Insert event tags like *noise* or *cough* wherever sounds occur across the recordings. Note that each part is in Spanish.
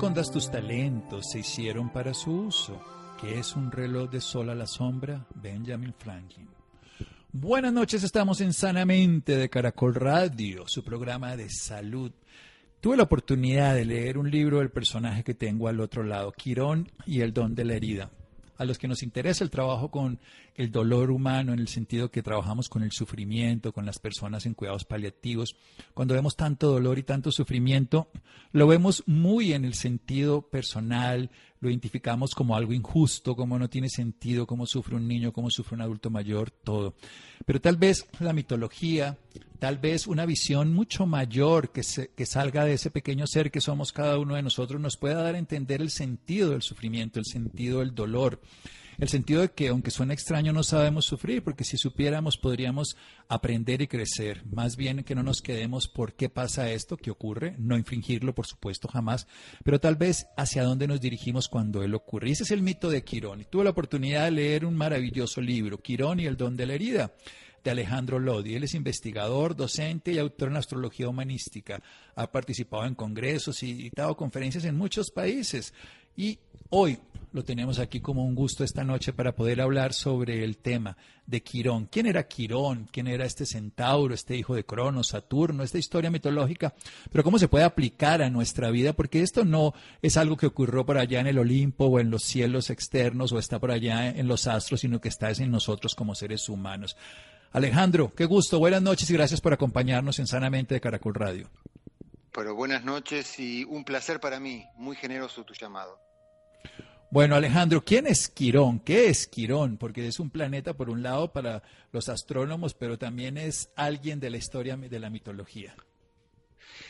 Escondas tus talentos, se hicieron para su uso. que es un reloj de sol a la sombra? Benjamin Franklin. Buenas noches, estamos en Sanamente de Caracol Radio, su programa de salud. Tuve la oportunidad de leer un libro del personaje que tengo al otro lado, Quirón y el don de la herida a los que nos interesa el trabajo con el dolor humano, en el sentido que trabajamos con el sufrimiento, con las personas en cuidados paliativos, cuando vemos tanto dolor y tanto sufrimiento, lo vemos muy en el sentido personal, lo identificamos como algo injusto, como no tiene sentido, cómo sufre un niño, cómo sufre un adulto mayor, todo. Pero tal vez la mitología, tal vez una visión mucho mayor que, que salga de ese pequeño ser que somos cada uno de nosotros nos pueda dar a entender el sentido del sufrimiento, el sentido del dolor el sentido de que aunque suena extraño no sabemos sufrir, porque si supiéramos podríamos aprender y crecer. Más bien que no nos quedemos por qué pasa esto, qué ocurre, no infringirlo, por supuesto, jamás, pero tal vez hacia dónde nos dirigimos cuando él ocurre. Ese es el mito de Quirón. Y tuve la oportunidad de leer un maravilloso libro, Quirón y el don de la herida de Alejandro Lodi. Él es investigador, docente y autor en astrología humanística. Ha participado en congresos y dado conferencias en muchos países. Y hoy lo tenemos aquí como un gusto esta noche para poder hablar sobre el tema de Quirón. ¿Quién era Quirón? ¿Quién era este centauro, este hijo de Cronos, Saturno, esta historia mitológica? Pero cómo se puede aplicar a nuestra vida, porque esto no es algo que ocurrió por allá en el Olimpo o en los cielos externos o está por allá en los astros, sino que está en nosotros como seres humanos. Alejandro, qué gusto, buenas noches y gracias por acompañarnos en Sanamente de Caracol Radio. Pero buenas noches y un placer para mí, muy generoso tu llamado. Bueno, Alejandro, ¿quién es Quirón? ¿Qué es Quirón? Porque es un planeta, por un lado, para los astrónomos, pero también es alguien de la historia de la mitología.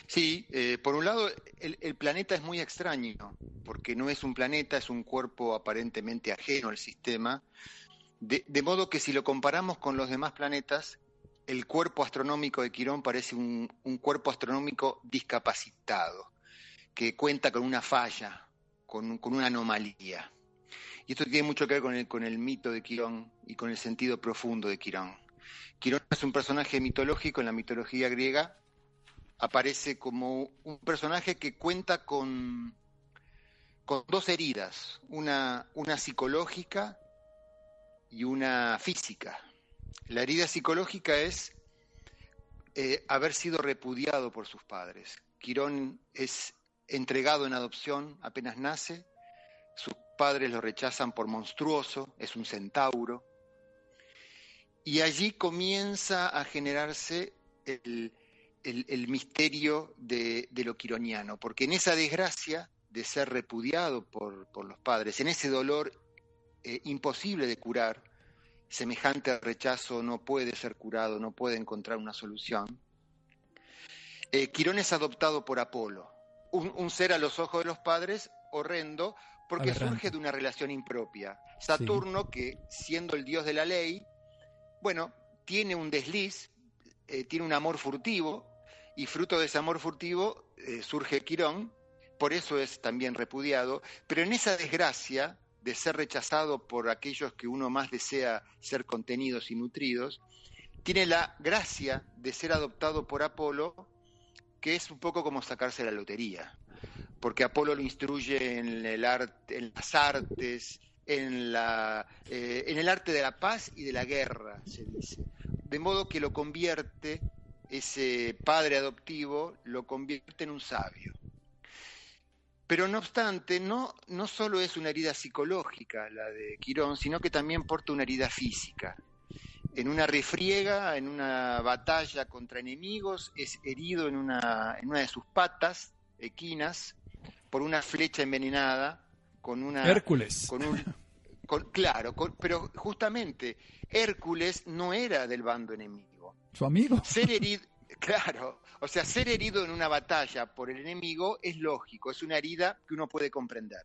Sí, eh, por un lado, el, planeta es muy extraño, porque no es un planeta, es un cuerpo aparentemente ajeno al sistema, de, modo que si lo comparamos con los demás planetas, el cuerpo astronómico de Quirón parece un cuerpo astronómico discapacitado, que cuenta con una falla, con, una anomalía. Y esto tiene mucho que ver con el, con el mito de Quirón y con el sentido profundo de Quirón. Quirón es un personaje mitológico en la mitología griega, aparece como un personaje que cuenta con, con dos heridas, una, una psicológica y una física. La herida psicológica es eh, haber sido repudiado por sus padres. Quirón es entregado en adopción apenas nace, sus padres lo rechazan por monstruoso, es un centauro, y allí comienza a generarse el, misterio de, lo quironiano, porque en esa desgracia de ser repudiado por, los padres, en ese dolor eh, imposible de curar, semejante rechazo no puede ser curado, no puede encontrar una solución, eh, Quirón es adoptado por Apolo, un, ser a los ojos de los padres horrendo porque surge de una relación impropia. Saturno, que siendo el dios de la ley, bueno, tiene un desliz, eh, tiene un amor furtivo, y fruto de ese amor furtivo eh, surge Quirón, por eso es también repudiado, pero en esa desgracia de ser rechazado por aquellos que uno más desea ser contenidos y nutridos, tiene la gracia de ser adoptado por Apolo que es un poco como sacarse la lotería, porque Apolo lo instruye en, el arte, en las artes, en, la, eh, en el arte de la paz y de la guerra, se dice. De modo que lo convierte, ese padre adoptivo, lo convierte en un sabio. Pero no obstante, no, no solo es una herida psicológica la de Quirón, sino que también porta una herida física en una refriega, en una batalla contra enemigos, es herido en una, en una de sus patas equinas por una flecha envenenada con una... Hércules. Con un, claro, pero justamente Hércules no era del bando enemigo. Su amigo. Ser herido, Claro, o sea, ser herido en una batalla por el enemigo es lógico, es una herida que uno puede comprender.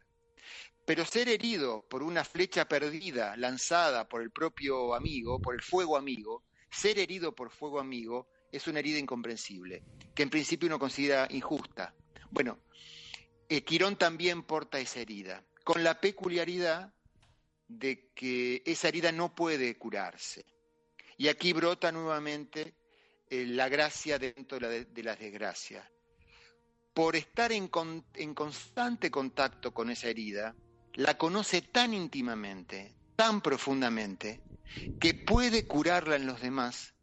Pero ser herido por una flecha perdida lanzada por el propio amigo, por el fuego amigo, ser herido por fuego amigo es una herida incomprensible, que en principio uno considera injusta. Bueno, eh, Quirón también porta esa herida, con la peculiaridad de que esa herida no puede curarse. Y aquí brota nuevamente eh, la gracia dentro de la, desgracia. Por estar en, en constante contacto con esa herida, la conoce tan íntimamente, tan profundamente, que puede curarla en los demás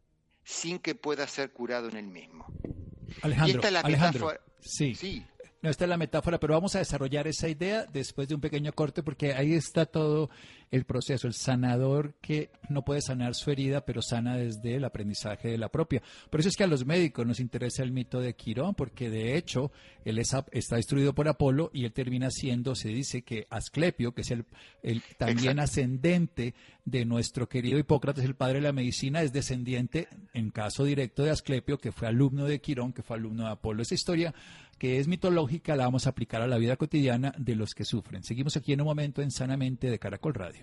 sin que pueda ser curado en él mismo. Alejandro, Alejandro sí. sí. No, esta es la metáfora, pero vamos a desarrollar esa idea después de un pequeño corte porque ahí está todo el proceso, el sanador que no puede sanar su herida, pero sana desde el aprendizaje de la propia. Por eso es que a los médicos nos interesa el mito de Quirón, porque de hecho él está destruido por Apolo y él termina siendo, se dice que Asclepio, que es el, también ascendente de nuestro querido Hipócrates, el padre de la medicina, es descendiente, en caso directo, de Asclepio, que fue alumno de Quirón, que fue alumno de Apolo. Esa historia que es mitológica la vamos a aplicar a la vida cotidiana de los que sufren. Seguimos aquí en un momento en Sanamente de Caracol Radio.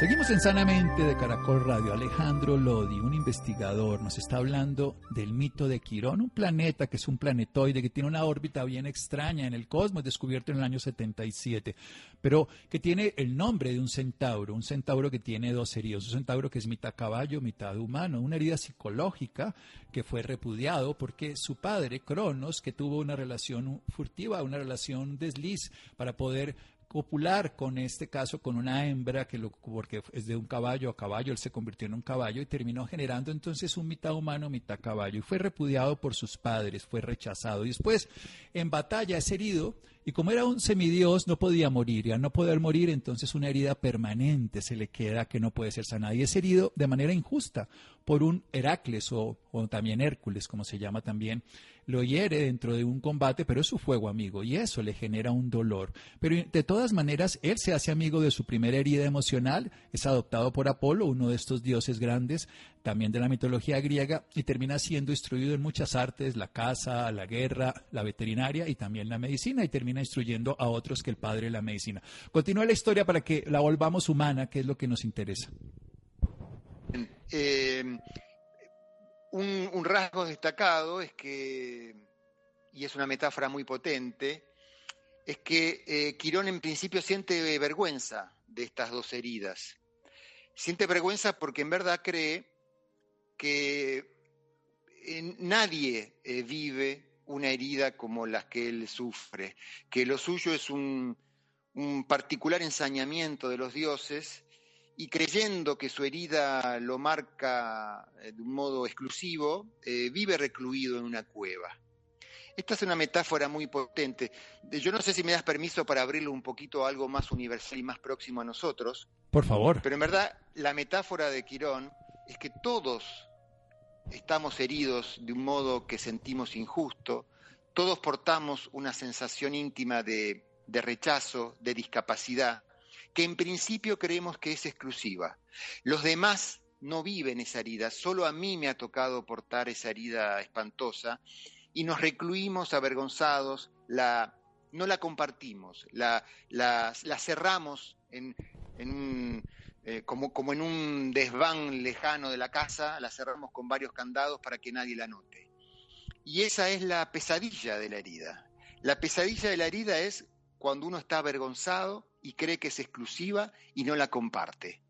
Seguimos en Sanamente de Caracol Radio. Alejandro Lodi, un investigador, nos está hablando del mito de Quirón, un planeta que es un planetoide que tiene una órbita bien extraña en el cosmos, descubierto en el año 77, pero que tiene el nombre de un centauro, un centauro que tiene dos heridas, un centauro que es mitad caballo, mitad humano, una herida psicológica que fue repudiado porque su padre, Cronos, que tuvo una relación furtiva, una relación desliz para poder copular con este caso con una hembra que lo porque es de un caballo a caballo, él se convirtió en un caballo y terminó generando entonces un mitad humano, mitad caballo. Y fue repudiado por sus padres, fue rechazado. Y después en batalla es herido. Y como era un semidios no podía morir. Y al no poder morir entonces una herida permanente se le queda que no puede ser sanada. Y es herido de manera injusta por un Heracles o, o también Hércules como se llama también lo hiere dentro de un combate, pero es su fuego amigo y eso le genera un dolor. Pero de todas maneras, él se hace amigo de su primera herida emocional, es adoptado por Apolo, uno de estos dioses grandes, también de la mitología griega, y termina siendo instruido en muchas artes, la caza, la guerra, la veterinaria y también la medicina, y termina instruyendo a otros que el padre de la medicina. Continúa la historia para que la volvamos humana, que es lo que nos interesa. Eh, un, rasgo destacado es que, y es una metáfora muy potente, es que eh, Quirón en principio siente vergüenza de estas dos heridas. Siente vergüenza porque en verdad cree que nadie eh, vive una herida como las que él sufre, que lo suyo es un, un particular ensañamiento de los dioses y creyendo que su herida lo marca eh, de un modo exclusivo, eh, vive recluido en una cueva. Esta es una metáfora muy potente. Yo no sé si me das permiso para abrirlo un poquito a algo más universal y más próximo a nosotros. Por favor. Pero en verdad, la metáfora de Quirón es que todos estamos heridos de un modo que sentimos injusto, todos portamos una sensación íntima de, de rechazo, de discapacidad, que en principio creemos que es exclusiva. Los demás no viven esa herida, solo a mí me ha tocado portar esa herida espantosa y nos recluimos avergonzados, la, no la compartimos, la, cerramos en, eh, como en un desván lejano de la casa, la cerramos con varios candados para que nadie la note. Y esa es la pesadilla de la herida. La pesadilla de la herida es cuando uno está avergonzado y cree que es exclusiva y no la comparte.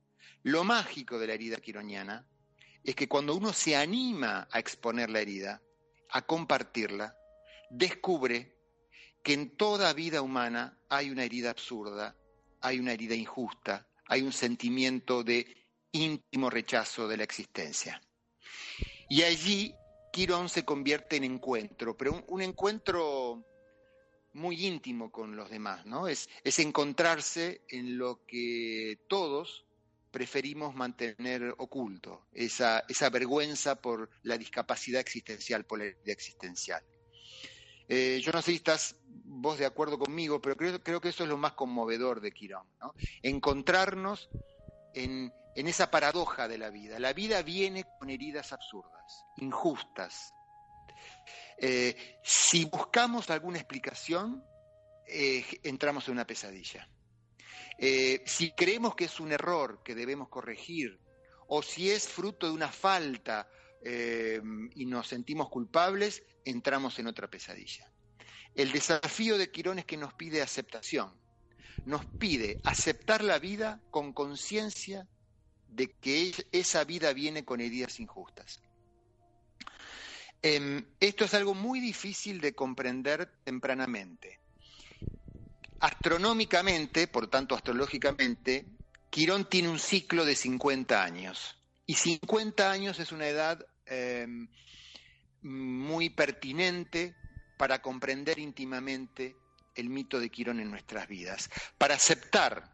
Lo mágico de la herida quironiana es que cuando uno se anima a exponer la herida, a compartirla, descubre que en toda vida humana hay una herida absurda, hay una herida injusta, hay un sentimiento de íntimo rechazo de la existencia. Y allí Quirón se convierte en encuentro, pero un, encuentro muy íntimo con los demás, ¿no? Es, es encontrarse en lo que todos preferimos mantener oculto, esa, esa vergüenza por la discapacidad existencial, por la herida existencial. Eh, yo no sé si estás vos de acuerdo conmigo, pero creo, creo que eso es lo más conmovedor de Quirón, ¿no? encontrarnos en, en esa paradoja de la vida. La vida viene con heridas absurdas, injustas. Eh, si buscamos alguna explicación, eh, entramos en una pesadilla. Eh, si creemos que es un error que debemos corregir, o si es fruto de una falta y nos sentimos culpables, entramos en otra pesadilla. El desafío de Quirón es que nos pide aceptación, nos pide aceptar la vida con conciencia de que esa vida viene con heridas injustas. Em, esto es algo muy difícil de comprender tempranamente. Astronómicamente, por tanto astrológicamente, Quirón tiene un ciclo de 50 años. Y 50 años es una edad em, muy pertinente para comprender íntimamente el mito de Quirón en nuestras vidas, para aceptar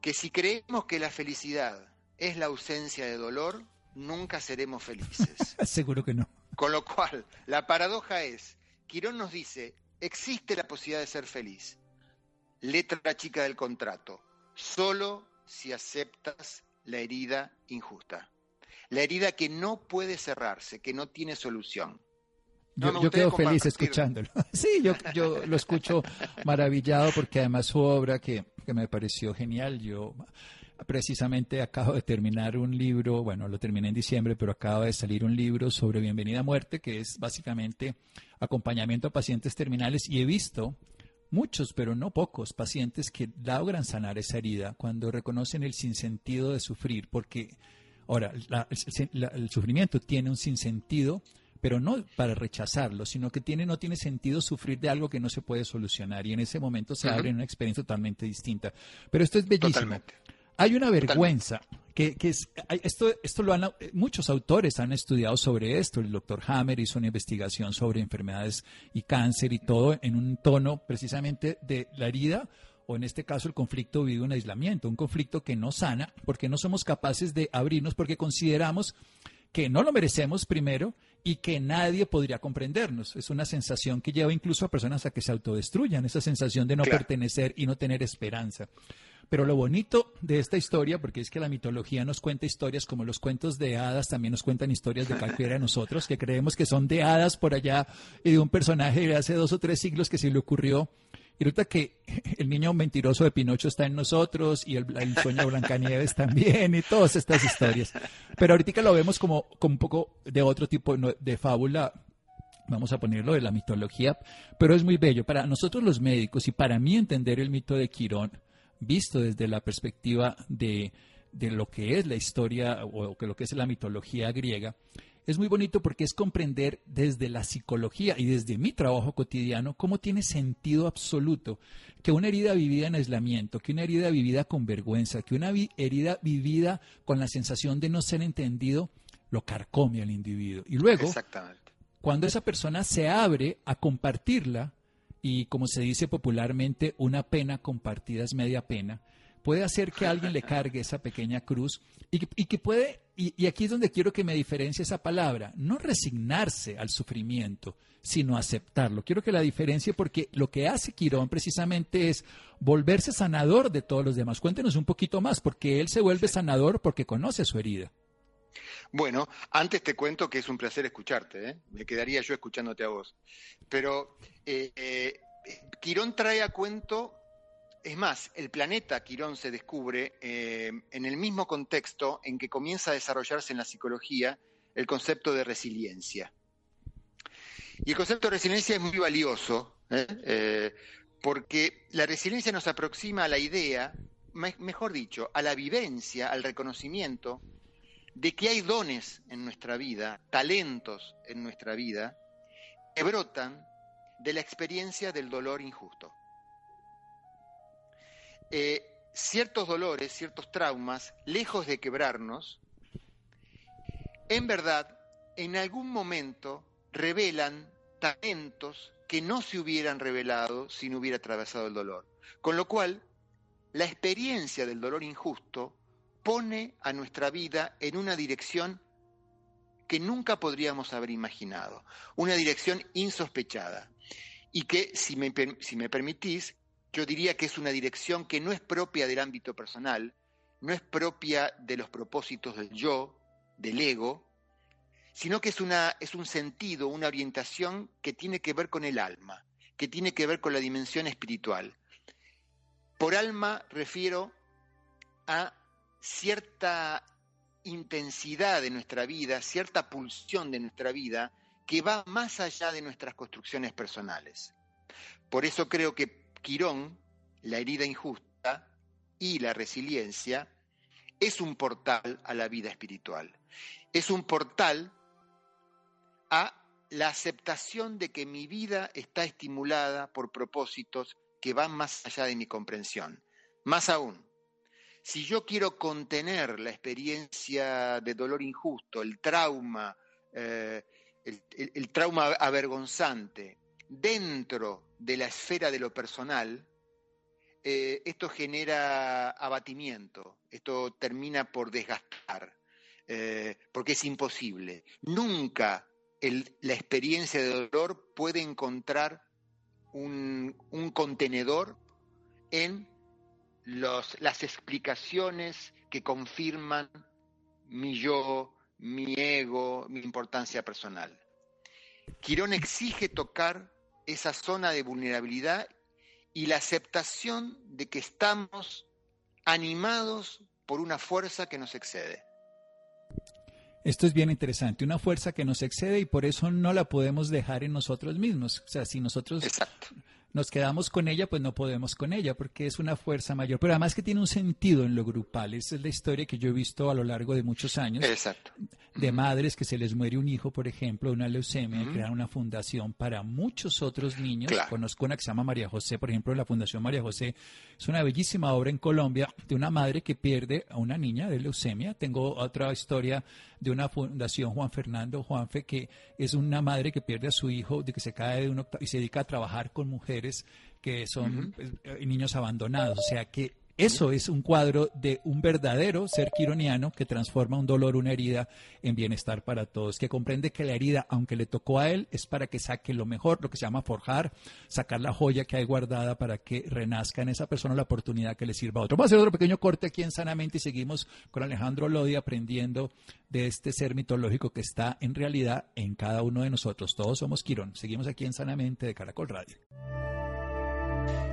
que si creemos que la felicidad es la ausencia de dolor, nunca seremos felices. *laughs* Seguro que no. Con lo cual, la paradoja es, Quirón nos dice, existe la posibilidad de ser feliz. Letra chica del contrato, solo si aceptas la herida injusta. La herida que no puede cerrarse, que no tiene solución. yo, quedo feliz escuchándolo. *laughs* Sí, yo, yo lo escucho maravillado porque además su obra que que me pareció genial. Yo precisamente acabo de terminar un libro, bueno, lo terminé en diciembre, pero acaba de salir un libro sobre bienvenida a muerte, que es básicamente acompañamiento a pacientes terminales y he visto muchos, pero no pocos, pacientes que logran sanar esa herida cuando reconocen el sinsentido de sufrir, porque ahora el sufrimiento tiene un sinsentido pero no para rechazarlo, sino que tiene, no tiene sentido sufrir de algo que no se puede solucionar y en ese momento se abre una experiencia totalmente distinta. Pero esto es bellísimo. Hay una vergüenza que, que es, esto, esto lo han, muchos autores han estudiado sobre esto. El doctor Hammer hizo una investigación sobre enfermedades y cáncer y todo en un tono precisamente de la herida o en este caso el conflicto vive un aislamiento, un conflicto que no sana porque no somos capaces de abrirnos porque consideramos que no lo merecemos primero y que nadie podría comprendernos. Es una sensación que lleva incluso a personas a que se autodestruyan, esa sensación de no pertenecer y no tener esperanza. Pero lo bonito de esta historia, porque es que la mitología nos cuenta historias como los cuentos de hadas, también nos cuentan historias de cualquiera de nosotros, que creemos que son de hadas por allá y de un personaje de hace dos o tres siglos que se le ocurrió y resulta que *laughs* el niño mentiroso de Pinocho está en nosotros y el, sueño de Blancanieves también y todas estas historias. Pero ahorita lo vemos como, como un poco de otro tipo de fábula, vamos a ponerlo de la mitología, pero es muy bello. Para nosotros los médicos y para mí entender el mito de Quirón, visto desde la perspectiva de, de lo que es la historia o lo que es la mitología griega, es muy bonito porque es comprender desde la psicología y desde mi trabajo cotidiano cómo tiene sentido absoluto que una herida vivida en aislamiento, que una herida vivida con vergüenza, que una herida vivida con la sensación de no ser entendido, lo carcome al individuo. Y luego, cuando esa persona se abre a compartirla, y como se dice popularmente, una pena compartida es media pena, puede hacer que alguien le cargue esa pequeña cruz y, que puede, y, aquí es donde quiero que me diferencie esa palabra, no resignarse al sufrimiento, sino aceptarlo. Quiero que la diferencie porque lo que hace Quirón precisamente es volverse sanador de todos los demás. Cuéntenos un poquito más, porque él se vuelve sanador porque conoce su herida. Bueno, antes te cuento que es un placer escucharte, ¿eh? me quedaría yo escuchándote a vos. Pero eh, eh, Quirón trae a cuento es más, el planeta Quirón se descubre en el mismo contexto en que comienza a desarrollarse en la psicología el concepto de resiliencia. Y el concepto de resiliencia es muy valioso, porque la resiliencia nos aproxima a la idea, mejor dicho, a la vivencia, al reconocimiento de que hay dones en nuestra vida, talentos en nuestra vida, que brotan de la experiencia del dolor injusto. Eh, ciertos dolores, ciertos traumas, lejos de quebrarnos, en verdad, en algún momento revelan talentos que no se hubieran revelado si no hubiera atravesado el dolor. Con lo cual, la experiencia del dolor injusto pone a nuestra vida en una dirección que nunca podríamos haber imaginado, una dirección insospechada, y que, si me, permitís, yo diría que es una dirección que no es propia del ámbito personal, no es propia de los propósitos del yo, del ego, sino que es, una, es un sentido, una orientación que tiene que ver con el alma, que tiene que ver con la dimensión espiritual. Por alma refiero a cierta intensidad de nuestra vida, cierta pulsión de nuestra vida que va más allá de nuestras construcciones personales. Por eso creo que Quirón, la herida injusta y la resiliencia, es un portal a la vida espiritual. Es un portal a la aceptación de que mi vida está estimulada por propósitos que van más allá de mi comprensión. Más aún, si yo quiero contener la experiencia de dolor injusto, el trauma, eh, el, trauma avergonzante dentro de la esfera de lo personal, eh, esto genera abatimiento, esto termina por desgastar, eh, porque es imposible. Nunca la experiencia de dolor puede encontrar un, contenedor en las explicaciones que confirman mi yo, mi ego, mi importancia personal. Quirón exige tocar esa zona de vulnerabilidad y la aceptación de que estamos animados por una fuerza que nos excede. Esto es bien interesante, una fuerza que nos excede y por eso no la podemos dejar en nosotros mismos. O sea, si nosotros nos quedamos con ella, pues no podemos con ella, porque es una fuerza mayor. Pero además que tiene un sentido en lo grupal. Esa es la historia que yo he visto a lo largo de muchos años. Exacto. De madres que se les muere un hijo, por ejemplo, una leucemia, crean una fundación para muchos otros niños. Conozco una que se llama María José, por ejemplo, la Fundación María José es una bellísima obra en Colombia de una madre que pierde a una niña de leucemia. Tengo otra historia de una fundación Juan Fernando Juanfe, que es una madre que pierde a su hijo, de que se cae de un y se dedica a trabajar con mujeres que son pues, eh, niños abandonados. O sea que eso es un cuadro de un verdadero ser quironiano que transforma un dolor, una herida en bienestar para todos, que comprende que la herida, aunque le tocó a él, es para que saque lo mejor, lo que se llama forjar, sacar la joya que hay guardada para que renazca en esa persona la oportunidad que le sirva a otro. Vamos a hacer otro pequeño corte aquí en Sanamente y seguimos con Alejandro Lodi aprendiendo de este ser mitológico que está en realidad en cada uno de nosotros. Todos somos Quirón. Seguimos aquí en Sanamente de Caracol Radio.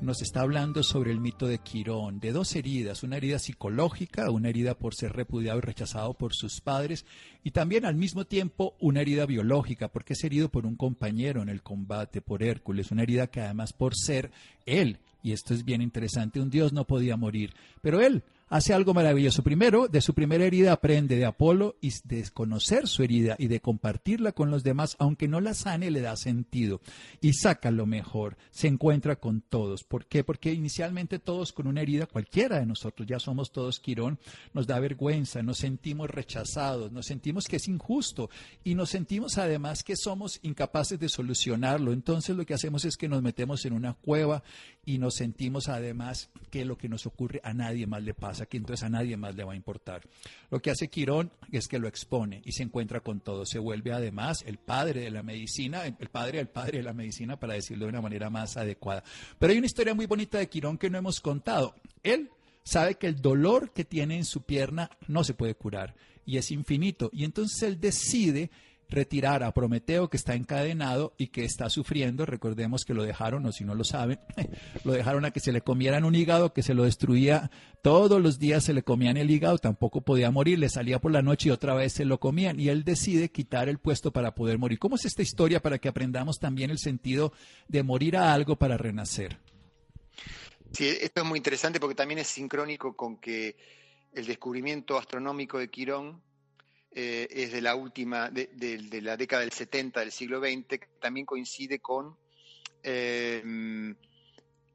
nos está hablando sobre el mito de Quirón, de dos heridas, una herida psicológica, una herida por ser repudiado y rechazado por sus padres, y también al mismo tiempo una herida biológica, porque es herido por un compañero en el combate, por Hércules, una herida que además por ser él, y esto es bien interesante, un dios no podía morir, pero él hace algo maravilloso. Primero, de su primera herida aprende de Apolo y de conocer su herida y de compartirla con los demás, aunque no la sane, le da sentido y saca lo mejor. Se encuentra con todos. ¿Por qué? Porque inicialmente todos con una herida, cualquiera de nosotros, ya somos todos Quirón, nos da vergüenza, nos sentimos rechazados, nos sentimos que es injusto y nos sentimos además que somos incapaces de solucionarlo. Entonces lo que hacemos es que nos metemos en una cueva y nos sentimos además que lo que nos ocurre a nadie más le pasa que entonces a nadie más le va a importar. Lo que hace Quirón es que lo expone y se encuentra con todo. Se vuelve además el padre de la medicina, el padre del padre de la medicina, para decirlo de una manera más adecuada. Pero hay una historia muy bonita de Quirón que no hemos contado. Él sabe que el dolor que tiene en su pierna no se puede curar y es infinito. Y entonces él decide retirar a Prometeo que está encadenado y que está sufriendo. Recordemos que lo dejaron, o si no lo saben, *laughs* lo dejaron a que se le comieran un hígado que se lo destruía. Todos los días se le comían el hígado, tampoco podía morir, le salía por la noche y otra vez se lo comían. Y él decide quitar el puesto para poder morir. ¿Cómo es esta historia para que aprendamos también el sentido de morir a algo para renacer? Sí, esto es muy interesante porque también es sincrónico con que el descubrimiento astronómico de Quirón eh, es de la última, de, la década del 70 del siglo XX, que también coincide con em,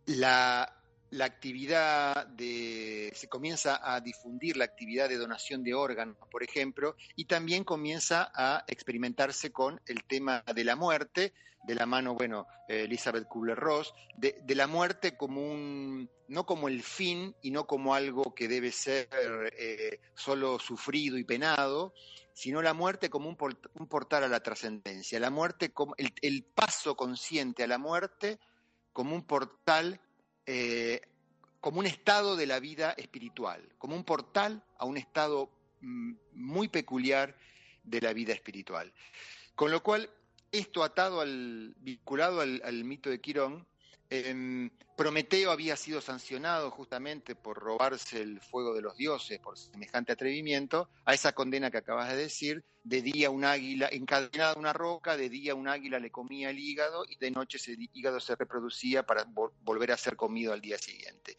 la, actividad de, se comienza a difundir la actividad de donación de órganos, por ejemplo, y también comienza a experimentarse con el tema de la muerte, de la mano, bueno, eh, Elizabeth Kubler-Ross, de, la muerte como un, no como el fin y no como algo que debe ser eh, solo sufrido y penado, sino la muerte como un, portal a la trascendencia, la muerte como el, paso consciente a la muerte como un portal, eh, como un estado de la vida espiritual, como un portal a un estado mm, muy peculiar de la vida espiritual. Con lo cual, esto atado al, vinculado al, mito de Quirón, Prometeo había sido sancionado justamente por robarse el fuego de los dioses, por semejante atrevimiento, a esa condena que acabas de decir, de día un águila, encadenada a una roca, de día un águila le comía el hígado y de noche ese hígado se reproducía para volver a ser comido al día siguiente.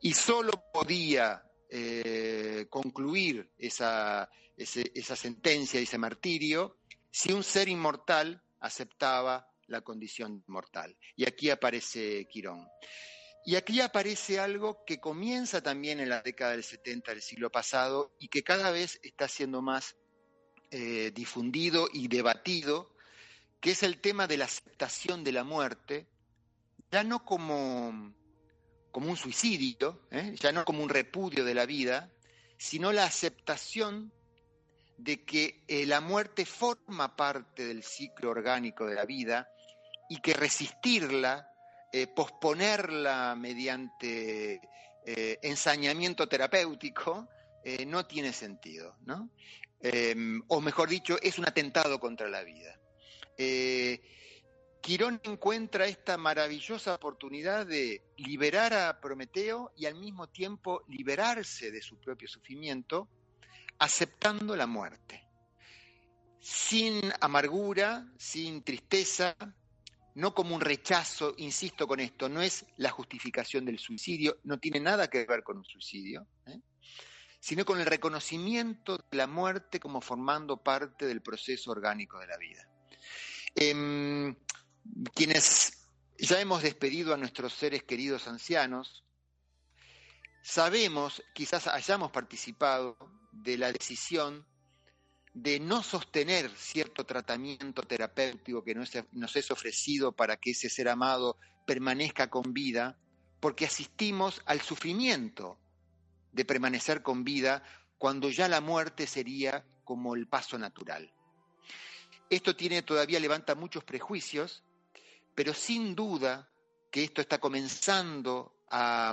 Y solo podía eh, concluir esa, esa sentencia, ese martirio, si un ser inmortal aceptaba la condición mortal. Y aquí aparece Quirón. Y aquí aparece algo que comienza también en la década del 70 del siglo pasado y que cada vez está siendo más eh, difundido y debatido, que es el tema de la aceptación de la muerte, ya no como, como un suicidio, ¿eh? ya no como un repudio de la vida, sino la aceptación de que eh, la muerte forma parte del ciclo orgánico de la vida y que resistirla, eh, posponerla mediante eh, ensañamiento terapéutico, no tiene sentido, ¿no? Em, o mejor dicho, es un atentado contra la vida. Quirón encuentra esta maravillosa oportunidad de liberar a Prometeo y al mismo tiempo liberarse de su propio sufrimiento, aceptando la muerte, sin amargura, sin tristeza, no como un rechazo, insisto con esto, no es la justificación del suicidio, no tiene nada que ver con un suicidio, ¿eh? sino con el reconocimiento de la muerte como formando parte del proceso orgánico de la vida. Em, quienes ya hemos despedido a nuestros seres queridos ancianos, sabemos, quizás hayamos participado de la decisión de no sostener cierto tratamiento terapéutico que nos es ofrecido para que ese ser amado permanezca con vida, porque asistimos al sufrimiento de permanecer con vida cuando ya la muerte sería como el paso natural. Esto tiene todavía levanta muchos prejuicios, pero sin duda que esto está comenzando a,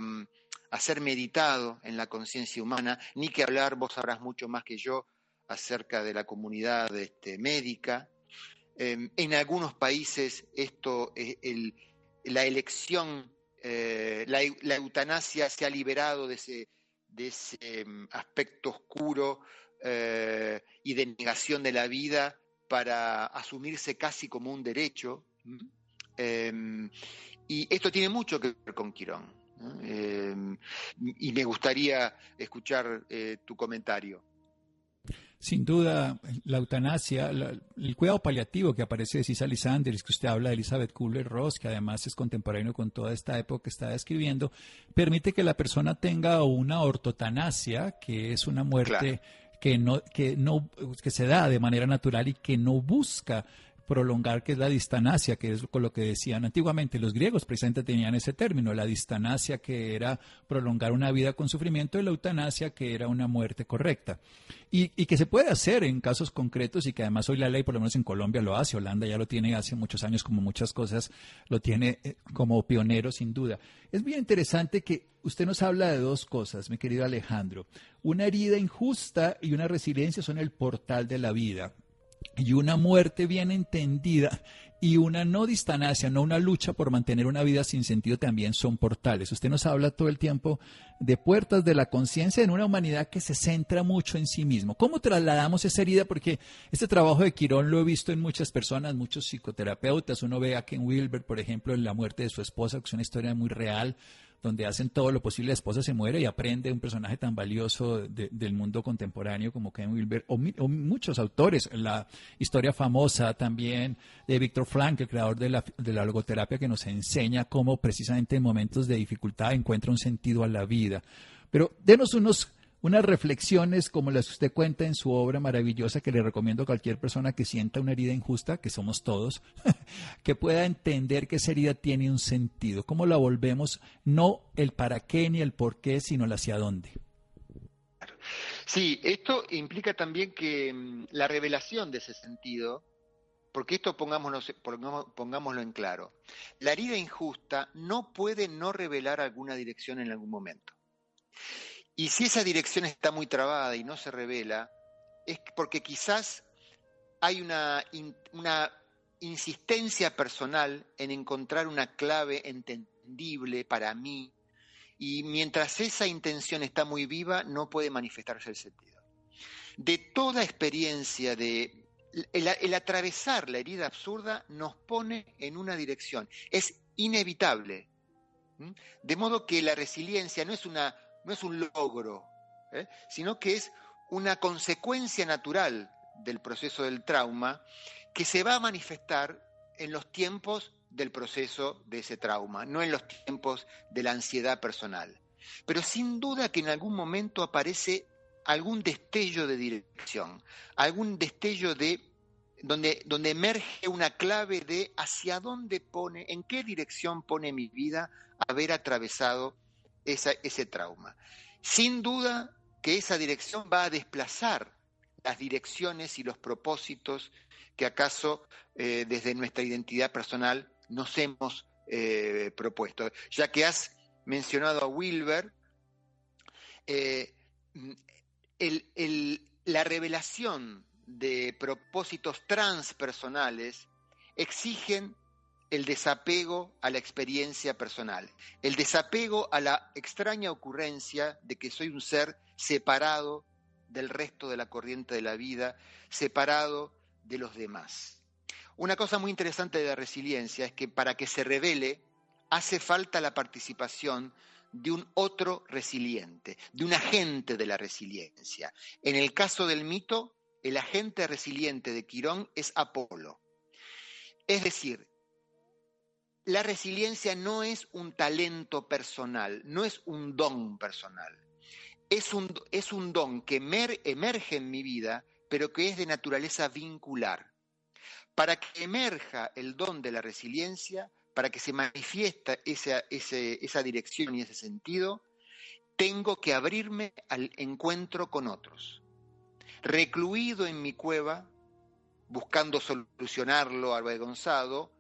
a ser meditado en la conciencia humana, ni que hablar, vos sabrás mucho más que yo acerca de la comunidad este, médica. Em, en algunos países esto, el, la elección, eh, la, eutanasia se ha liberado de ese, de ese em, aspecto oscuro eh, y de negación de la vida para asumirse casi como un derecho. Em, y esto tiene mucho que ver con Quirón. Em, y me gustaría escuchar eh, tu comentario. Sin duda, la eutanasia, el cuidado paliativo que aparece de Cisa Sanders, que usted habla de Elizabeth Kubler-Ross, que además es contemporáneo con toda esta época que está describiendo, permite que la persona tenga una ortotanasia, que es una muerte que no que no que se da de manera natural y que no busca prolongar, que es la distanasia, que es con lo que decían antiguamente. Los griegos precisamente tenían ese término, la distanasia, que era prolongar una vida con sufrimiento, y la eutanasia, que era una muerte correcta. Y, y, que se puede hacer en casos concretos y que además hoy la ley, por lo menos en Colombia, lo hace. Holanda ya lo tiene hace muchos años, como muchas cosas, lo tiene eh, como pionero, sin duda. Es bien interesante que usted nos habla de dos cosas, mi querido Alejandro. Una herida injusta y una resiliencia son el portal de la vida y una muerte bien entendida y una no distanacia, no una lucha por mantener una vida sin sentido también son portales. Usted nos habla todo el tiempo de puertas de la conciencia en una humanidad que se centra mucho en sí mismo. ¿Cómo trasladamos esa herida? Porque este trabajo de Quirón lo he visto en muchas personas, muchos psicoterapeutas. Uno ve a Ken Wilber, por ejemplo, en la muerte de su esposa, que es una historia muy real donde hacen todo lo posible, la esposa se muere y aprende un personaje tan valioso del mundo contemporáneo como Ken Wilber, o, muchos autores. La historia famosa también de Víctor Frank, el creador de la, de la logoterapia, que nos enseña cómo precisamente en momentos de dificultad encuentra un sentido a la vida. Pero denos unos unas reflexiones como las que usted cuenta en su obra maravillosa que le recomiendo a cualquier persona que sienta una herida injusta, que somos todos, *laughs* que pueda entender que esa herida tiene un sentido. ¿Cómo la volvemos? No el para qué ni el por qué, sino el hacia dónde. Sí, esto implica también que mm, la revelación de ese sentido, porque esto pongámoslo, pongámoslo en claro, la herida injusta no puede no revelar alguna dirección en algún momento. Y si esa dirección está muy trabada y no se revela, es porque quizás hay una, insistencia personal en encontrar una clave entendible para mí, y mientras esa intención está muy viva, no puede manifestarse el sentido. De toda experiencia de el, atravesar la herida absurda nos pone en una dirección. Es inevitable. De modo que la resiliencia no es una no es un logro, ¿eh? sino que es una consecuencia natural del proceso del trauma que se va a manifestar en los tiempos del proceso de ese trauma, no en los tiempos de la ansiedad personal. Pero sin duda que en algún momento aparece algún destello de dirección, algún destello de donde, donde emerge una clave de hacia dónde pone, en qué dirección pone mi vida haber atravesado ese trauma. Sin duda que esa dirección va a desplazar las direcciones y los propósitos que acaso eh, desde nuestra identidad personal nos hemos eh, propuesto. Ya que has mencionado a Wilber, eh, la revelación de propósitos transpersonales exigen el desapego a la experiencia personal, el desapego a la extraña ocurrencia de que soy un ser separado del resto de la corriente de la vida, separado de los demás. Una cosa muy interesante de la resiliencia es que para que se revele hace falta la participación de un otro resiliente, de un agente de la resiliencia. En el caso del mito, el agente resiliente de Quirón es Apolo. Es decir, la resiliencia no es un talento personal, no es un don personal. Es un, es un don que emerge en mi vida, pero que es de naturaleza vincular. Para que emerja el don de la resiliencia, para que se manifiesta esa, esa dirección y ese sentido, tengo que abrirme al encuentro con otros. Recluido en mi cueva, buscando solucionarlo avergonzado,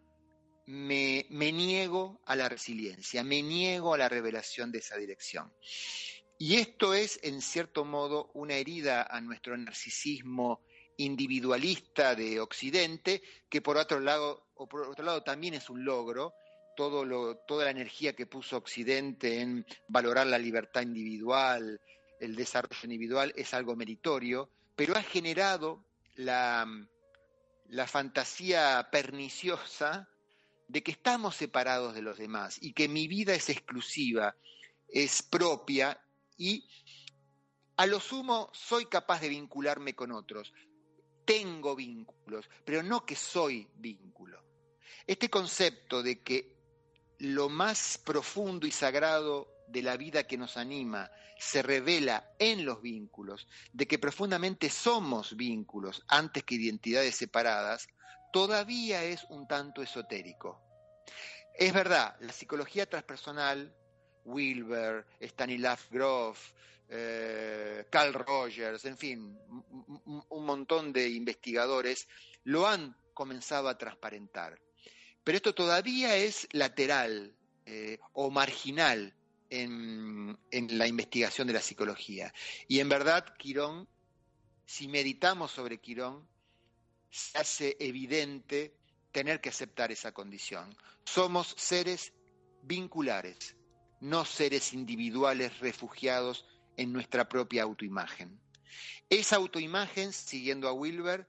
me, niego a la resiliencia, me niego a la revelación de esa dirección. Y esto es, en cierto modo, una herida a nuestro narcisismo individualista de Occidente, que por otro lado, también es un logro, toda la energía que puso Occidente en valorar la libertad individual, el desarrollo individual, es algo meritorio, pero ha generado la fantasía perniciosa de que estamos separados de los demás y que mi vida es exclusiva, es propia y a lo sumo soy capaz de vincularme con otros. Tengo vínculos, pero no que soy vínculo. Este concepto de que lo más profundo y sagrado de la vida que nos anima se revela en los vínculos, de que profundamente somos vínculos antes que identidades separadas, todavía es un tanto esotérico. Es verdad, la psicología transpersonal, Wilber, Stanislav Grof, eh, Carl Rogers, en fin, un montón de investigadores lo han comenzado a transparentar. Pero esto todavía es lateral eh, o marginal en, en, la investigación de la psicología. Y en verdad, Quirón, si meditamos sobre Quirón, se hace evidente tener que aceptar esa condición. Somos seres vinculares, no seres individuales refugiados en nuestra propia autoimagen. Esa autoimagen, siguiendo a Wilber,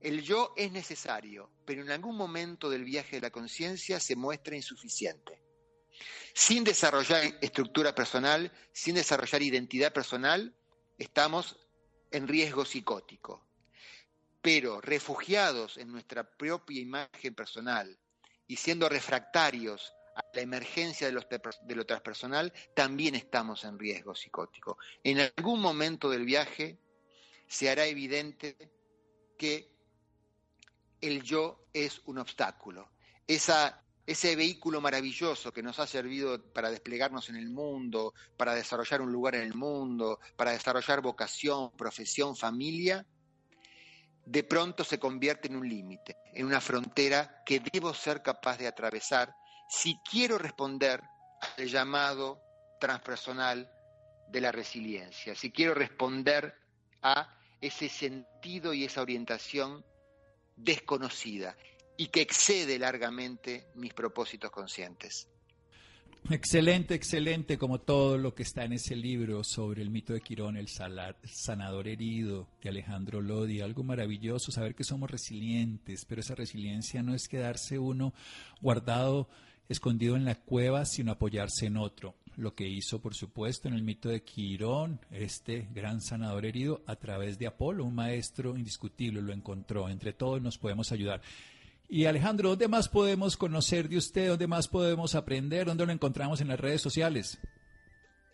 el yo es necesario, pero en algún momento del viaje de la conciencia se muestra insuficiente. Sin desarrollar estructura personal, sin desarrollar identidad personal, estamos en riesgo psicótico. Pero refugiados en nuestra propia imagen personal y siendo refractarios a la emergencia de, de lo transpersonal, también estamos en riesgo psicótico. En algún momento del viaje se hará evidente que el yo es un obstáculo. Esa, ese vehículo maravilloso que nos ha servido para desplegarnos en el mundo, para desarrollar un lugar en el mundo, para desarrollar vocación, profesión, familia, de pronto se convierte en un límite, en una frontera que debo ser capaz de atravesar si quiero responder al llamado transpersonal de la resiliencia, si quiero responder a ese sentido y esa orientación desconocida y que excede largamente mis propósitos conscientes. Excelente, excelente, como todo lo que está en ese libro sobre el mito de Quirón, el sanador herido de Alejandro Lodi. Algo maravilloso, saber que somos resilientes, pero esa resiliencia no es quedarse uno guardado, escondido en la cueva, sino apoyarse en otro lo que hizo, por supuesto, en el mito de Quirón, este gran sanador herido, a través de Apolo, un maestro indiscutible, lo encontró. Entre todos nos podemos ayudar. Y Alejandro, ¿dónde más podemos conocer de usted? ¿Dónde más podemos aprender? ¿Dónde lo encontramos en las redes sociales?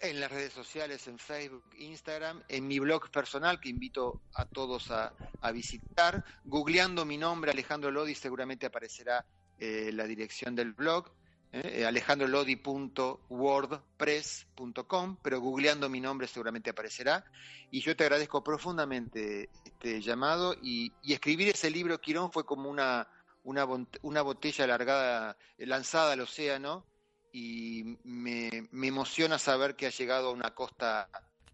En las redes sociales, en Facebook, Instagram, en mi blog personal que invito a todos a, visitar. Googleando mi nombre, Alejandro Lodi, seguramente aparecerá eh, la dirección del blog eh, alejandrolodi.wordpress.com, pero googleando mi nombre seguramente aparecerá. Y yo te agradezco profundamente este llamado y, escribir ese libro, Quirón, fue como una, una, una botella largada, lanzada al océano y me, me, emociona saber que ha llegado a una costa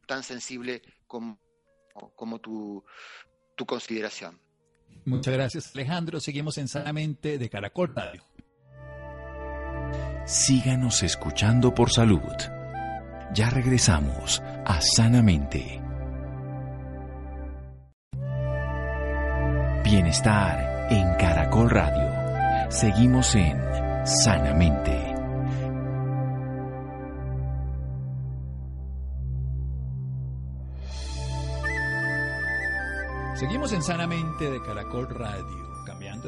tan sensible como, como tu, tu consideración. Muchas gracias, Alejandro. Seguimos en Sanamente de Caracol Radio. Síganos escuchando por salud. Ya regresamos a Sanamente. Bienestar en Caracol Radio. Seguimos en Sanamente. Seguimos en Sanamente de Caracol Radio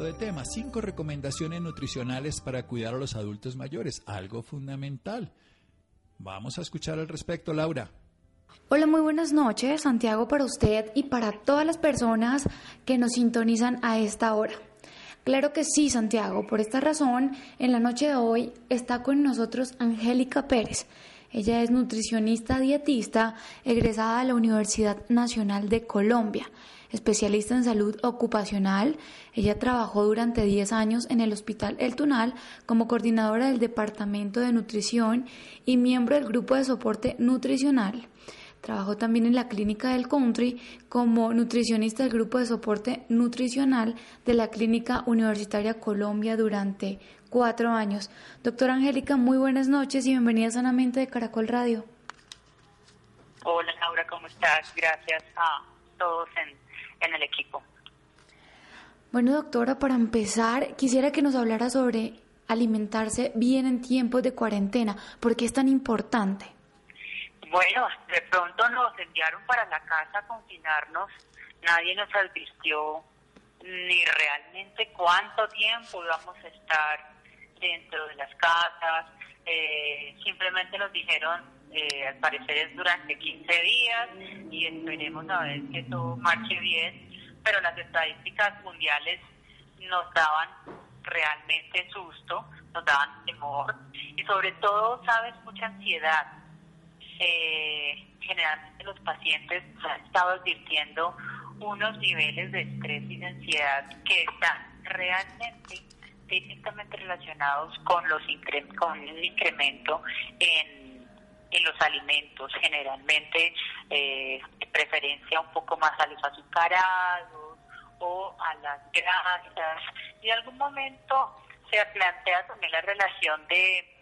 de tema, cinco recomendaciones nutricionales para cuidar a los adultos mayores, algo fundamental. Vamos a escuchar al respecto, Laura. Hola, muy buenas noches, Santiago, para usted y para todas las personas que nos sintonizan a esta hora. Claro que sí, Santiago. Por esta razón, en la noche de hoy está con nosotros Angélica Pérez. Ella es nutricionista dietista egresada de la Universidad Nacional de Colombia especialista en salud ocupacional. Ella trabajó durante 10 años en el Hospital El Tunal como coordinadora del Departamento de Nutrición y miembro del Grupo de Soporte Nutricional. Trabajó también en la Clínica del Country como nutricionista del Grupo de Soporte Nutricional de la Clínica Universitaria Colombia durante cuatro años. Doctora Angélica, muy buenas noches y bienvenida sanamente de Caracol Radio. Hola Laura, ¿cómo estás? Gracias a todos en en el equipo. Bueno, doctora, para empezar, quisiera que nos hablara sobre alimentarse bien en tiempos de cuarentena. ¿Por qué es tan importante? Bueno, de pronto nos enviaron para la casa a confinarnos. Nadie nos advirtió ni realmente cuánto tiempo íbamos a estar dentro de las casas. Eh, simplemente nos dijeron, eh, al parecer es durante 15 días y esperemos a ver que todo marche bien, pero las estadísticas mundiales nos daban realmente susto, nos daban temor y sobre todo, sabes, mucha ansiedad. Eh, generalmente los pacientes han estado advirtiendo unos niveles de estrés y de ansiedad que están realmente directamente relacionados con los con un incremento en, los alimentos, generalmente eh, de preferencia un poco más a los azucarados o a las grasas. Y en algún momento se plantea también la relación de,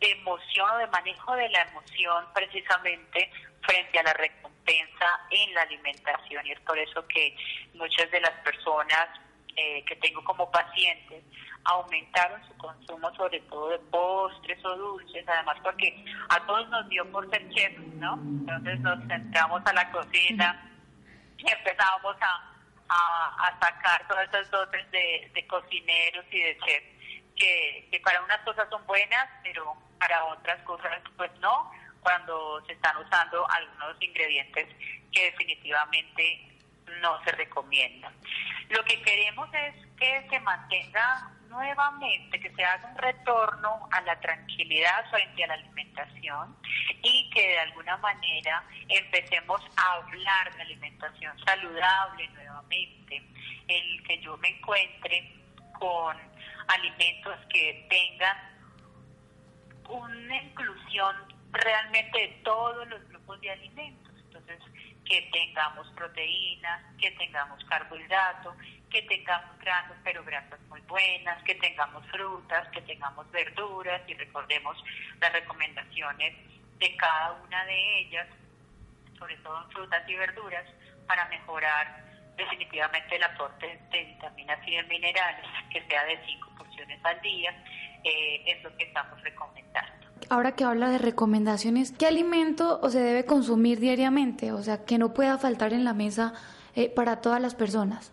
de emoción o de manejo de la emoción precisamente frente a la recompensa en la alimentación y es por eso que muchas de las personas eh, que tengo como pacientes aumentaron su consumo sobre todo de postres o dulces, además porque a todos nos dio por ser chefs, ¿no? Entonces nos centramos a la cocina y empezamos a, a, sacar todas esas dotes de, cocineros y de chefs que para unas cosas son buenas, pero para otras cosas pues no, cuando se están usando algunos ingredientes que definitivamente no se recomiendan. Lo que queremos es que se mantenga nuevamente, que se haga un retorno a la tranquilidad frente a la alimentación y que de alguna manera empecemos a hablar de alimentación saludable nuevamente, el que yo me encuentre con alimentos que tengan una inclusión realmente de todos los grupos de alimentos. Entonces, que tengamos proteínas, que tengamos carbohidratos, que tengamos granos, pero grasas muy buenas, que tengamos frutas, que tengamos verduras y recordemos las recomendaciones de cada una de ellas, sobre todo en frutas y verduras, para mejorar definitivamente el aporte de vitaminas y de minerales, que sea de cinco porciones al día, eh, es lo que estamos recomendando. Ahora que habla de recomendaciones, ¿qué alimento se debe consumir diariamente? O sea, que no pueda faltar en la mesa eh, para todas las personas.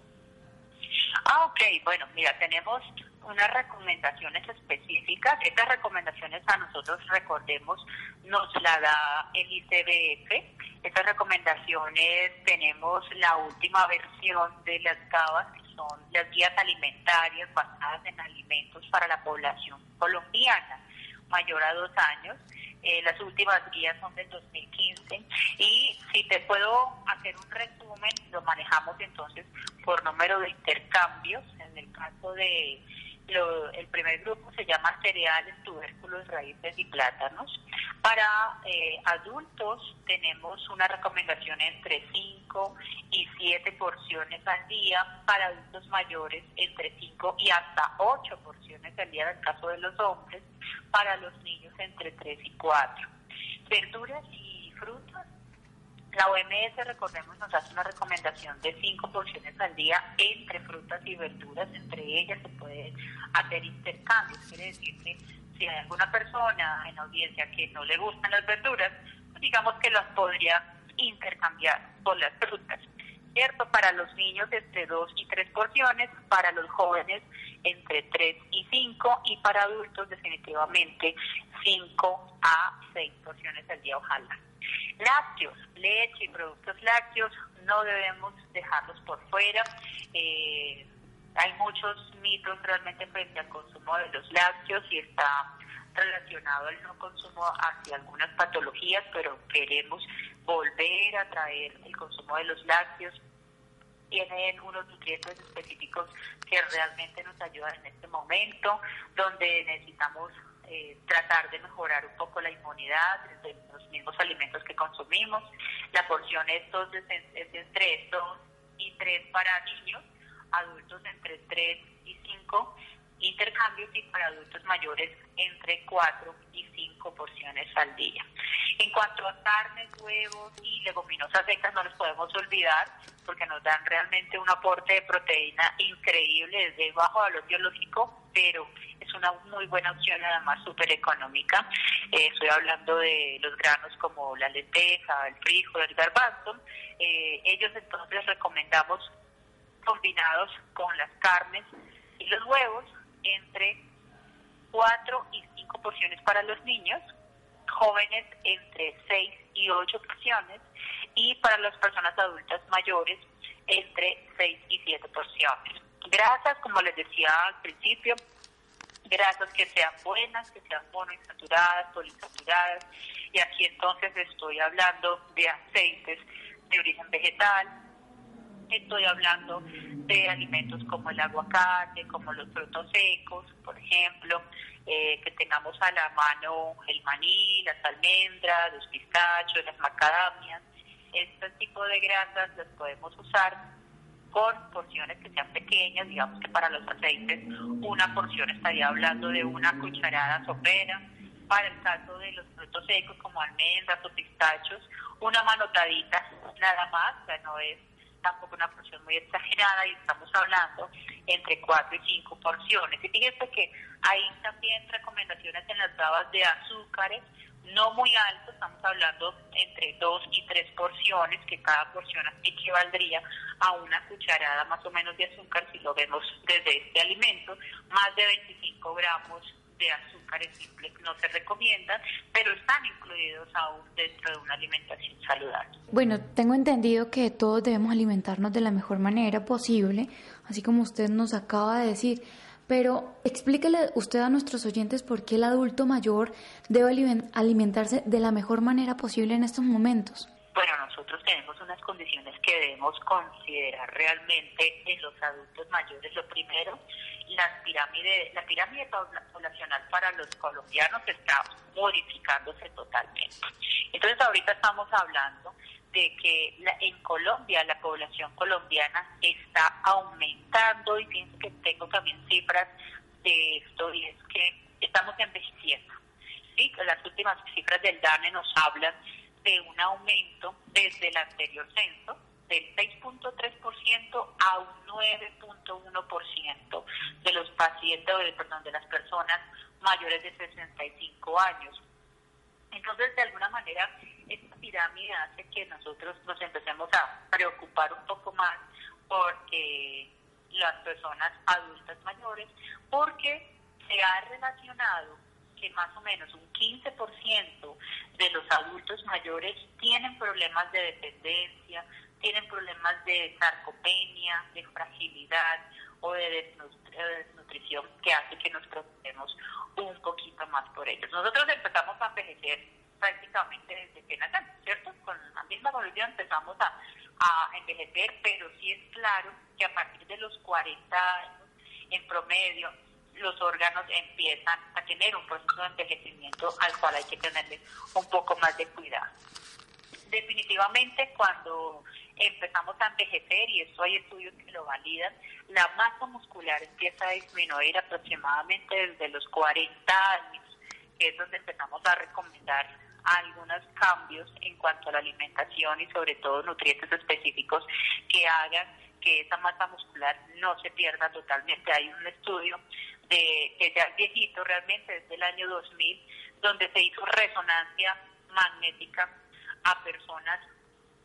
Ah, ok. Bueno, mira, tenemos unas recomendaciones específicas. Estas recomendaciones a nosotros, recordemos, nos la da el ICBF. Estas recomendaciones tenemos la última versión de las GABAS, que son las guías alimentarias basadas en alimentos para la población colombiana mayor a dos años. Eh, las últimas guías son del 2015 y si te puedo hacer un resumen, lo manejamos entonces por número de intercambios. En el caso de el primer grupo se llama cereales, tubérculos, raíces y plátanos. Para eh, adultos tenemos una recomendación entre 5 y 7 porciones al día, para adultos mayores entre 5 y hasta 8 porciones al día en el caso de los hombres, para los niños entre 3 y 4. Verduras y frutas la OMS, recordemos, nos hace una recomendación de cinco porciones al día entre frutas y verduras. Entre ellas se puede hacer intercambios. Quiere decir que si hay alguna persona en audiencia que no le gustan las verduras, pues digamos que las podría intercambiar por las frutas. ¿Cierto? Para los niños entre dos y tres porciones, para los jóvenes entre tres y cinco y para adultos definitivamente cinco a seis porciones al día, ojalá. Lácteos, leche y productos lácteos no debemos dejarlos por fuera. Eh, hay muchos mitos realmente frente al consumo de los lácteos y está relacionado al no consumo hacia algunas patologías, pero queremos volver a traer el consumo de los lácteos. Tienen unos nutrientes específicos que realmente nos ayudan en este momento, donde necesitamos eh, tratar de mejorar un poco la inmunidad de los mismos alimentos que consumimos. La porción es, es entre 2 y 3 para niños, adultos entre 3 y 5 intercambios y para adultos mayores entre 4 y 5 porciones al día. En cuanto a carnes, huevos y leguminosas secas, no los podemos olvidar porque nos dan realmente un aporte de proteína increíble desde bajo valor biológico, pero es una muy buena opción, además súper económica. Eh, estoy hablando de los granos como la lenteja, el frijol, el garbanzo. Eh, ellos entonces recomendamos combinados con las carnes y los huevos entre 4 y 5 porciones para los niños, jóvenes entre 6 y 8 porciones y para las personas adultas mayores entre 6 y 7 porciones. Grasas, como les decía al principio, grasas que sean buenas, que sean monoinsaturadas, poliinsaturadas, y aquí entonces estoy hablando de aceites de origen vegetal, estoy hablando de alimentos como el aguacate, como los frutos secos, por ejemplo, eh, que tengamos a la mano el maní, las almendras, los pistachos, las macadamias. Este tipo de grasas las podemos usar con porciones que sean pequeñas, digamos que para los aceites una porción estaría hablando de una cucharada sopera, para el caso de los frutos secos como almendras o pistachos, una manotadita nada más, o sea, no es tampoco una porción muy exagerada y estamos hablando entre 4 y 5 porciones. Y fíjense que hay también recomendaciones en las babas de azúcares, no muy altos, estamos hablando entre 2 y 3 porciones, que cada porción equivaldría a una cucharada más o menos de azúcar si lo vemos desde este alimento, más de 25 gramos de azúcares simples no se recomiendan, pero están incluidos aún dentro de una alimentación saludable. Bueno, tengo entendido que todos debemos alimentarnos de la mejor manera posible, así como usted nos acaba de decir. Pero explíquele usted a nuestros oyentes por qué el adulto mayor debe alimentarse de la mejor manera posible en estos momentos. Bueno, nosotros tenemos unas condiciones que debemos considerar realmente en los adultos mayores. Lo primero, la pirámide, la pirámide poblacional para los colombianos está modificándose totalmente. Entonces ahorita estamos hablando de que en Colombia la población colombiana está aumentando y pienso que tengo también cifras de esto y es que estamos envejeciendo. ¿sí? Las últimas cifras del DANE nos hablan de un aumento desde el anterior censo del 6.3% a un 9.1% de los pacientes, perdón, de las personas mayores de 65 años. Entonces, de alguna manera, esta pirámide hace que nosotros nos empecemos a preocupar un poco más porque las personas adultas mayores, porque se ha relacionado que más o menos un 15% de los adultos mayores tienen problemas de dependencia, tienen problemas de sarcopenia, de fragilidad o de desnutrición que hace que nos preocupemos un poquito más por ellos. Nosotros empezamos a envejecer prácticamente desde que nacemos, ¿cierto? Con la misma evolución empezamos a, a envejecer, pero sí es claro que a partir de los 40 años, en promedio, los órganos empiezan a tener un proceso de envejecimiento al cual hay que tenerle un poco más de cuidado. Definitivamente cuando empezamos a envejecer, y eso hay estudios que lo validan, la masa muscular empieza a disminuir aproximadamente desde los 40 años, que es donde empezamos a recomendar algunos cambios en cuanto a la alimentación y sobre todo nutrientes específicos que hagan que esa masa muscular no se pierda totalmente. Hay un estudio de que ya viejito realmente, desde el año 2000, donde se hizo resonancia magnética a personas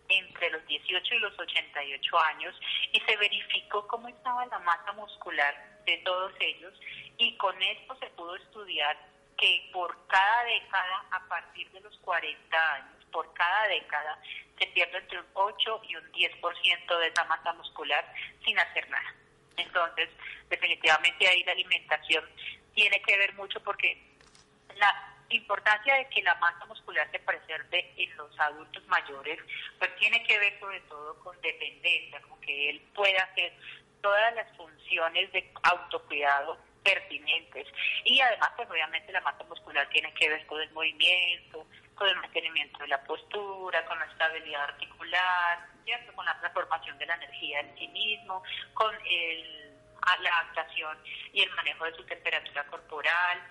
entre los 18 y los 88 años y se verificó cómo estaba la masa muscular de todos ellos y con esto se pudo estudiar que por cada década, a partir de los 40 años, por cada década, se pierde entre un 8 y un 10% de esa masa muscular sin hacer nada. Entonces, definitivamente ahí la alimentación tiene que ver mucho porque la importancia de que la masa muscular se preserve en los adultos mayores, pues tiene que ver sobre todo con dependencia, con que él pueda hacer todas las funciones de autocuidado pertinentes. Y además, pues obviamente la masa muscular tiene que ver con el movimiento, con mantenimiento de la postura, con la estabilidad articular, ¿cierto? con la transformación de la energía en sí mismo, con el, la adaptación y el manejo de su temperatura corporal,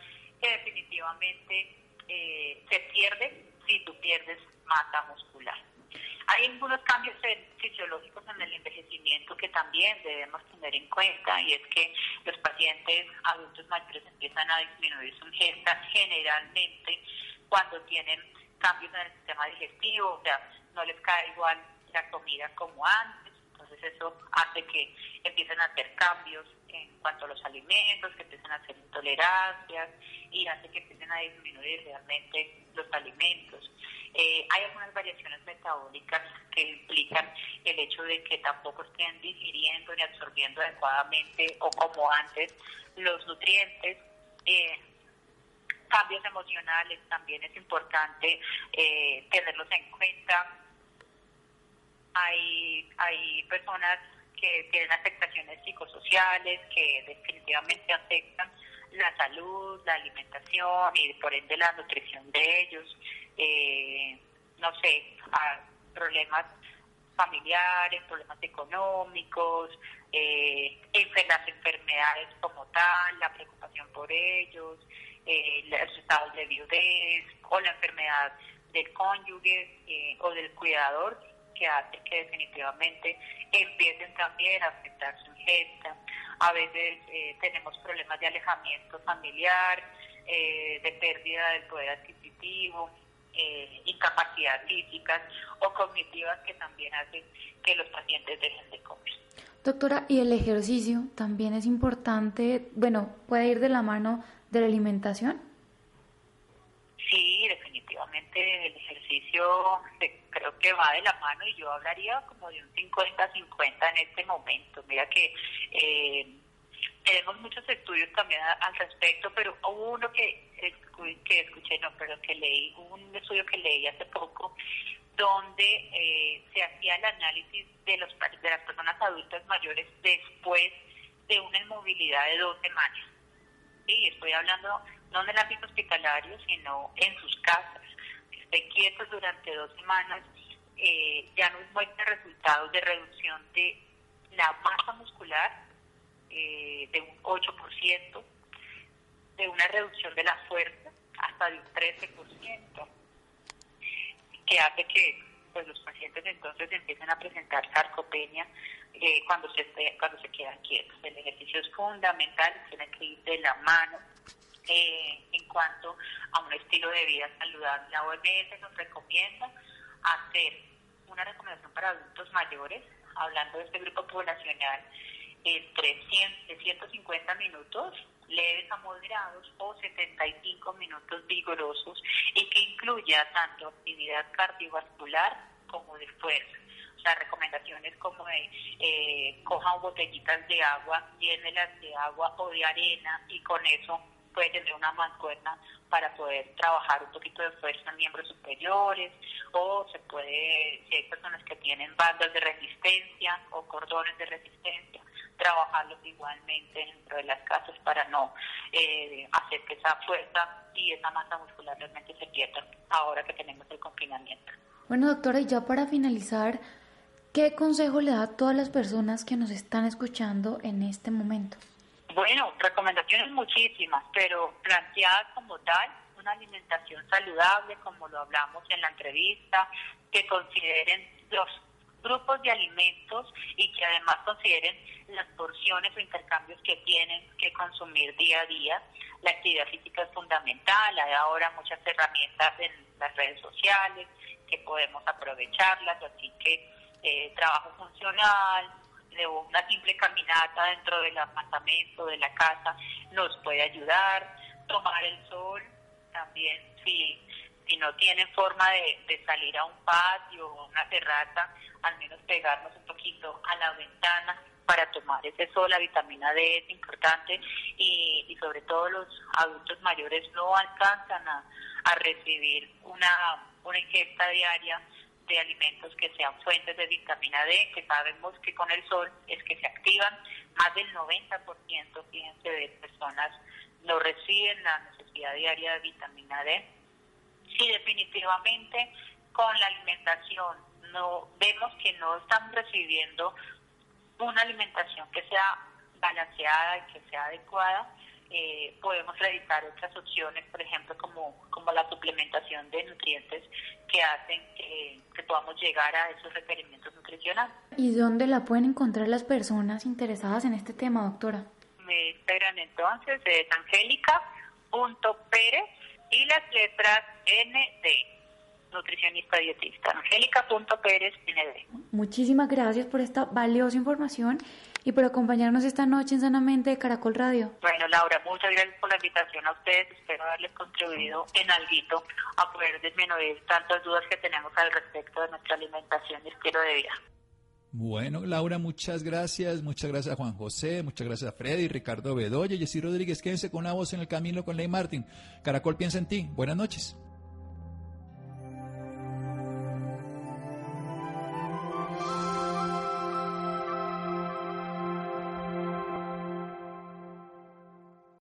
que definitivamente eh, se pierde si tú pierdes masa muscular. Hay algunos cambios fisiológicos en el envejecimiento que también debemos tener en cuenta y es que los pacientes adultos mayores empiezan a disminuir su ingesta generalmente cuando tienen cambios en el sistema digestivo, o sea, no les cae igual la comida como antes, entonces eso hace que empiecen a hacer cambios en cuanto a los alimentos, que empiecen a hacer intolerancias y hace que empiecen a disminuir realmente los alimentos. Eh, hay algunas variaciones metabólicas que implican el hecho de que tampoco estén digiriendo ni absorbiendo adecuadamente o como antes los nutrientes. Eh, cambios emocionales también es importante eh, tenerlos en cuenta. Hay, hay personas que tienen afectaciones psicosociales que definitivamente afectan la salud, la alimentación y por ende la nutrición de ellos, eh, no sé, problemas familiares, problemas económicos, eh, las enfermedades como tal, la preocupación por ellos, eh, los estados de viudez o la enfermedad del cónyuge eh, o del cuidador que hacen que definitivamente empiecen también a afectar su ingesta. A veces eh, tenemos problemas de alejamiento familiar, eh, de pérdida del poder adquisitivo, eh, incapacidad físicas o cognitivas que también hacen que los pacientes dejen de comer. Doctora, ¿y el ejercicio también es importante? Bueno, ¿puede ir de la mano de la alimentación? Sí, definitivamente el ejercicio creo que va de la mano y yo hablaría como de un 50-50 en este momento. Mira que eh, tenemos muchos estudios también al respecto, pero hubo uno que, que escuché, no, pero que leí, un estudio que leí hace poco donde eh, se hacía el análisis de, los, de las personas adultas mayores después de una inmovilidad de dos semanas. Sí, estoy hablando no en el ámbito hospitalario, sino en sus casas, estén quietos durante dos semanas, eh, ya nos muestra resultados de reducción de la masa muscular eh, de un 8%, de una reducción de la fuerza hasta de un 13%, que hace que pues los pacientes entonces empiecen a presentar sarcopenia eh, cuando se cuando se quedan quietos. El ejercicio es fundamental, tiene que ir de la mano eh, en cuanto a un estilo de vida saludable. La OMS nos recomienda hacer una recomendación para adultos mayores, hablando de este grupo poblacional, entre 100, 150 minutos leves a moderados o 75 minutos vigorosos y que incluya tanto actividad cardiovascular como de fuerza. Sea, recomendaciones como de eh, cojan botellitas de agua, llénelas de agua o de arena y con eso puede tener una mancuerna para poder trabajar un poquito de fuerza en miembros superiores o se puede, si hay personas que tienen bandas de resistencia o cordones de resistencia, trabajarlos igualmente dentro de las casas para no eh, hacer que esa fuerza y esa masa muscular realmente se pierdan ahora que tenemos el confinamiento. Bueno, doctora, y ya para finalizar, ¿qué consejo le da a todas las personas que nos están escuchando en este momento? Bueno, recomendaciones muchísimas, pero planteadas como tal, una alimentación saludable, como lo hablamos en la entrevista, que consideren los grupos de alimentos y que además consideren las porciones o intercambios que tienen que consumir día a día. La actividad física es fundamental, hay ahora muchas herramientas en las redes sociales que podemos aprovecharlas, así que eh, trabajo funcional, de una simple caminata dentro del apartamento, de la casa, nos puede ayudar, tomar el sol también, si, si no tienen forma de, de salir a un patio o una terraza, al menos pegarnos un poquito a la ventana para tomar ese sol, la vitamina D es importante y, y sobre todo los adultos mayores no alcanzan a, a recibir una, una ingesta diaria de alimentos que sean fuentes de vitamina D, que sabemos que con el sol es que se activan. Más del 90%, fíjense, de personas no reciben la necesidad diaria de vitamina D. Sí, definitivamente con la alimentación no vemos que no están recibiendo una alimentación que sea balanceada y que sea adecuada, eh, podemos realizar otras opciones, por ejemplo, como, como la suplementación de nutrientes que hacen que, podamos llegar a esos requerimientos nutricionales. ¿Y dónde la pueden encontrar las personas interesadas en este tema, doctora? Me esperan entonces, es angélica.pérez y las letras ND nutricionista dietista, angélica.pérez ND. Muchísimas gracias por esta valiosa información y por acompañarnos esta noche en Sanamente de Caracol Radio. Bueno, Laura, muchas gracias por la invitación a ustedes. Espero haberles contribuido en algo a poder disminuir tantas dudas que tenemos al respecto de nuestra alimentación y estilo de vida. Bueno, Laura, muchas gracias. Muchas gracias a Juan José, muchas gracias a Freddy, Ricardo Bedoya, Jessy Rodríguez. Quédense con una voz en el camino con Ley Martín. Caracol piensa en ti. Buenas noches.